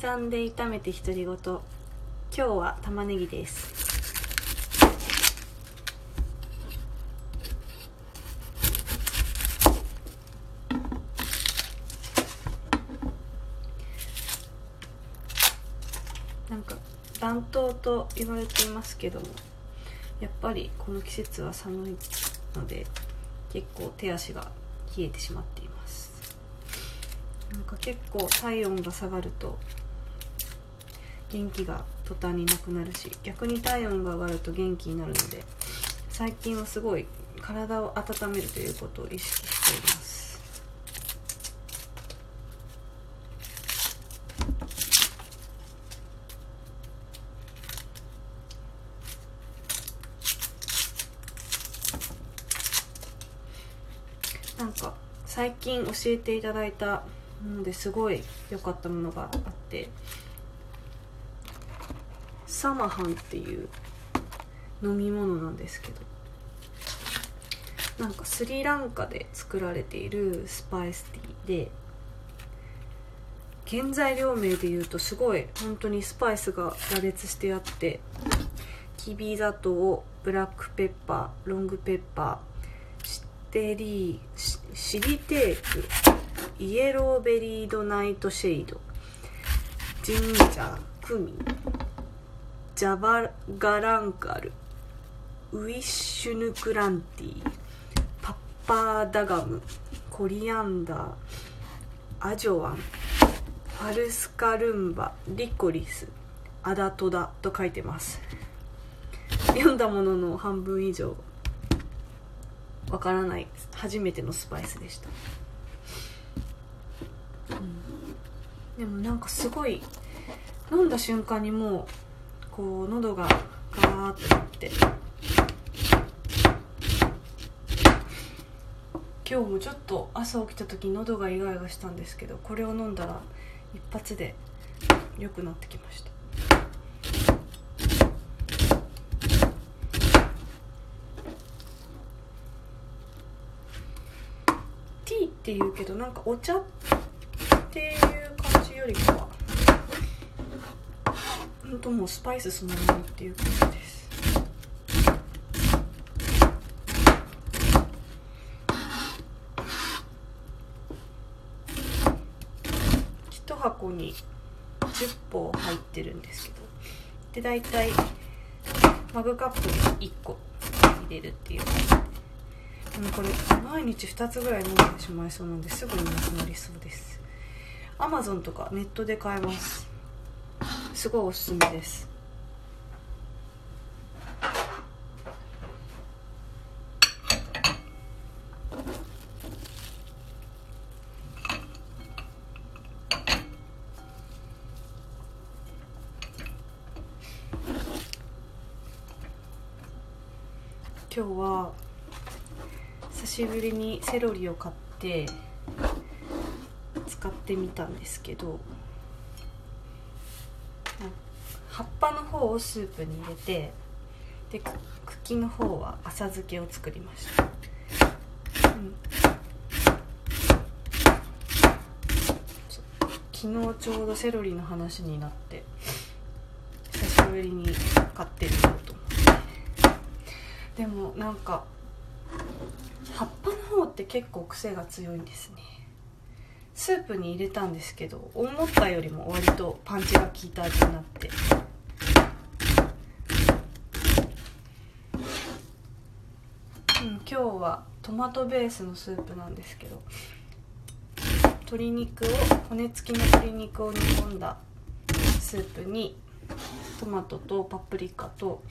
刻んで炒めて独り言。今日は玉ねぎです。なんか暖冬と言われていますけどもやっぱりこの季節は寒いので結構手足が冷えてしまっています。なんか結構体温が下がると元気が途端になくなるし逆に体温が上がると元気になるので最近はすごい体を温めるということを意識しています。なんか最近教えていただいたものですごい良かったものがあってサマハンっていう飲み物なんですけどなんかスリランカで作られているスパイスティーで原材料名で言うとすごい本当にスパイスが羅列してあってきび砂糖ブラックペッパーロングペッパーシテリーシリテークイエローベリードナイトシェイドジンジャークミン。ジャバガランカルウィッシュヌクランティパッパーダガムコリアンダーアジョワンファルスカルンバリコリスアダトダと書いてます読んだものの半分以上わからない。初めてのスパイスでした、うん、でもなんかすごい飲んだ瞬間にもうこう喉がガーッとなって。今日もちょっと朝起きた時喉がイガイガしたんですけどこれを飲んだら一発で良くなってきました。ティーっていうけどなんかお茶っていう感じよりかは。本当もスパイスそのものっていう感じです。一箱に10本入ってるんですけど。で大体マグカップに1個入れるっていうで。もこれ毎日2つぐらい飲んでしまいそうなんですぐになくなりそうです。アマゾンとかネットで買えます。すごいおすすめです。今日は久しぶりにセロリを買って使ってみたんですけど葉っぱの方をスープに入れてで茎の方は浅漬けを作りました、うん、昨日ちょうどセロリの話になって久しぶりに買ってみようと思って。でもなんか葉っぱの方って結構癖が強いんですね。スープに入れたんですけど思ったよりも割とパンチが効いた味になって。うん今日はトマトベースのスープなんですけど鶏肉を骨付きの鶏肉を煮込んだスープにトマトとパプリカと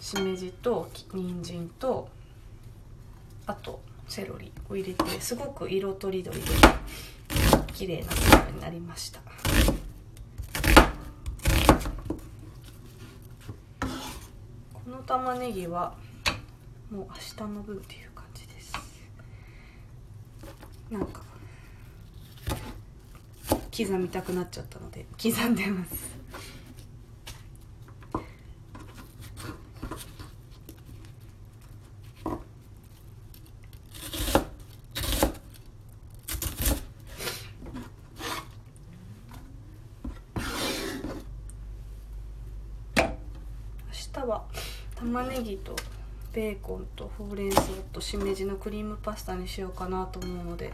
しめじと人参とあとセロリを入れてすごく色とりどりで綺麗なスープになりました。この玉ねぎはもう明日の分っていう感じです。なんか刻みたくなっちゃったので刻んでます。は玉ねぎとベーコンとほうれん草としめじのクリームパスタにしようかなと思うので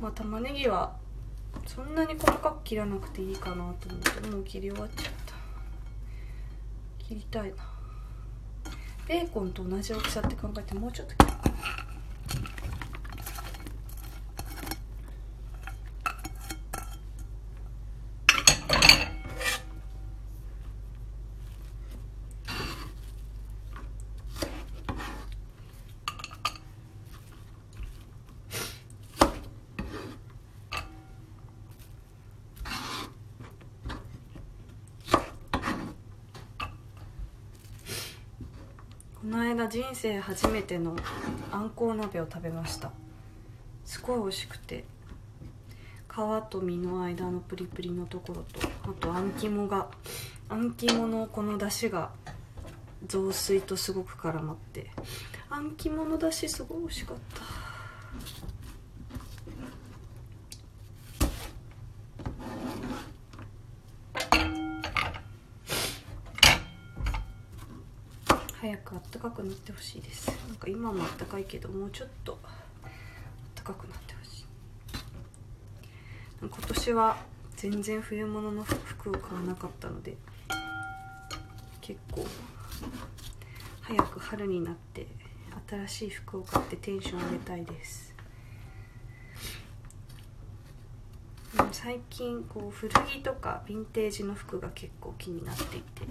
まあ玉ねぎはそんなに細かく切らなくていいかなと思ってもう切り終わっちゃった。切りたいな。ベーコンと同じ大きさって考えてもうちょっと切るこの間人生初めてのあんこう鍋を食べました。すごい美味しくて。皮と身の間のプリプリのところとあとあん肝があん肝のこの出汁が雑炊とすごく絡まって。あん肝の出汁すごい美味しかった。早くあったかくなってほしいです。なんか今もあったかいけどもうちょっとあったかくなってほしい。今年は全然冬物の服を買わなかったので結構早く春になって新しい服を買ってテンション上げたいです。最近こう古着とかヴィンテージの服が結構気になっていて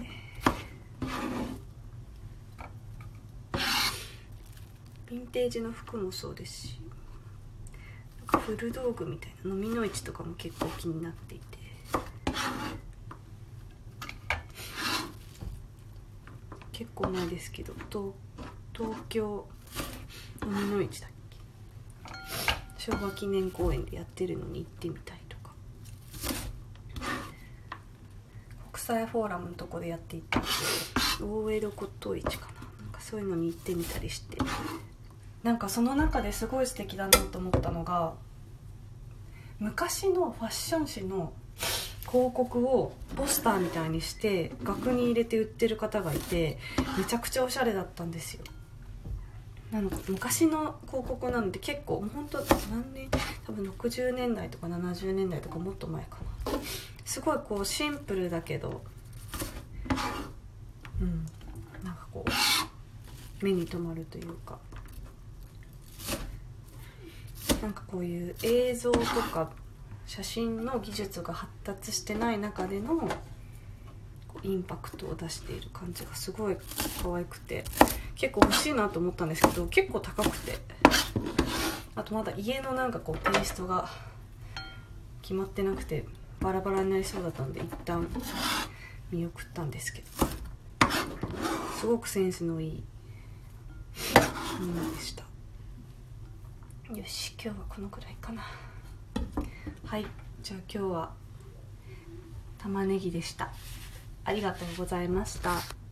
ヴィンテージの服もそうですしなんか古道具みたいな飲みの市とかも結構気になっていて。結構前ですけど東東京飲みの市だっけ？昭和記念公園でやってるのに行ってみたいとか。国際フォーラムのとこでやっていた OL 骨董市かな？なんかそういうのに行ってみたりして。なんかその中ですごい素敵だなと思ったのが昔のファッション誌の広告をポスターみたいにして額に入れて売ってる方がいてめちゃくちゃおしゃれだったんですよ。なの昔の広告なので結構もう本当何年多分60年代とか70年代とかもっと前かな。すごいこうシンプルだけどうんなんかこう目に留まるというか。なんかこういう映像とか写真の技術が発達してない中でのインパクトを出している感じがすごい可愛くて結構欲しいなと思ったんですけど結構高くて。あとまだ家のなんかこうテイストが決まってなくてバラバラになりそうだったんで一旦見送ったんですけどすごくセンスのいいものでした。よし今日はこのくらいかな。はいじゃあ今日は玉ねぎでした。ありがとうございました。